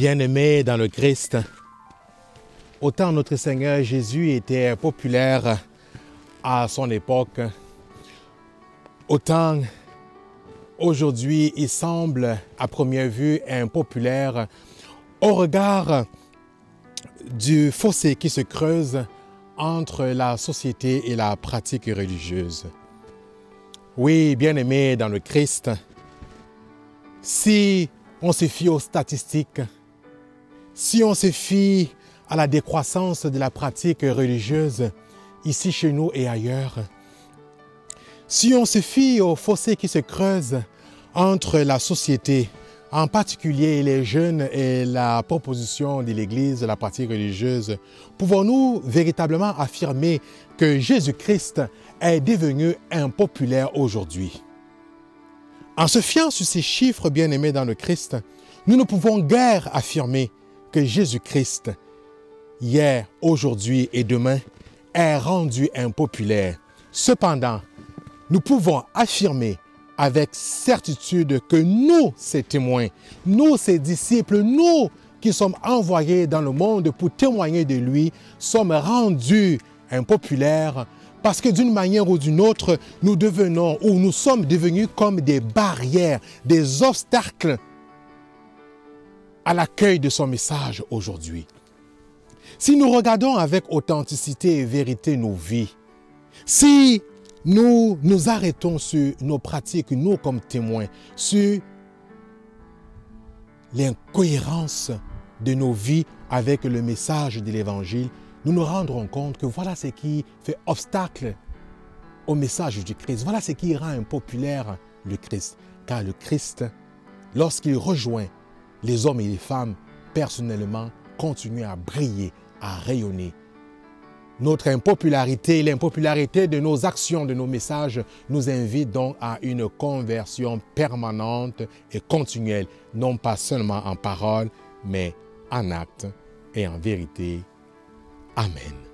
Bien-aimés dans le Christ, autant notre Seigneur Jésus était populaire à son époque, autant aujourd'hui il semble à première vue impopulaire au regard du fossé qui se creuse entre la société et la pratique religieuse. Oui, bien-aimés dans le Christ, si on se fie aux statistiques, si on se fie à la décroissance de la pratique religieuse ici chez nous et ailleurs, si on se fie au fossé qui se creuse entre la société, en particulier les jeunes et la proposition de l'Église la pratique religieuse, pouvons-nous véritablement affirmer que Jésus-Christ est devenu impopulaire aujourd'hui? En se fiant sur ces chiffres bien-aimés dans le Christ, nous ne pouvons guère affirmer que Jésus-Christ, hier, aujourd'hui et demain, est rendu impopulaire. Cependant, nous pouvons affirmer avec certitude que nous, ces témoins, nous, ces disciples, nous qui sommes envoyés dans le monde pour témoigner de lui, sommes rendus impopulaires parce que d'une manière ou d'une autre, nous devenons ou nous sommes devenus comme des barrières, des obstacles à l'accueil de son message aujourd'hui. Si nous regardons avec authenticité et vérité nos vies, si nous nous arrêtons sur nos pratiques, nous comme témoins, sur l'incohérence de nos vies avec le message de l'Évangile, nous nous rendrons compte que voilà ce qui fait obstacle au message du Christ. Voilà ce qui rend impopulaire le Christ. Car le Christ, lorsqu'il rejoint les hommes et les femmes, personnellement, continue à briller, à rayonner. Notre impopularité, l'impopularité de nos actions, de nos messages, nous invite donc à une conversion permanente et continuelle, non pas seulement en parole, mais en acte et en vérité. Amen.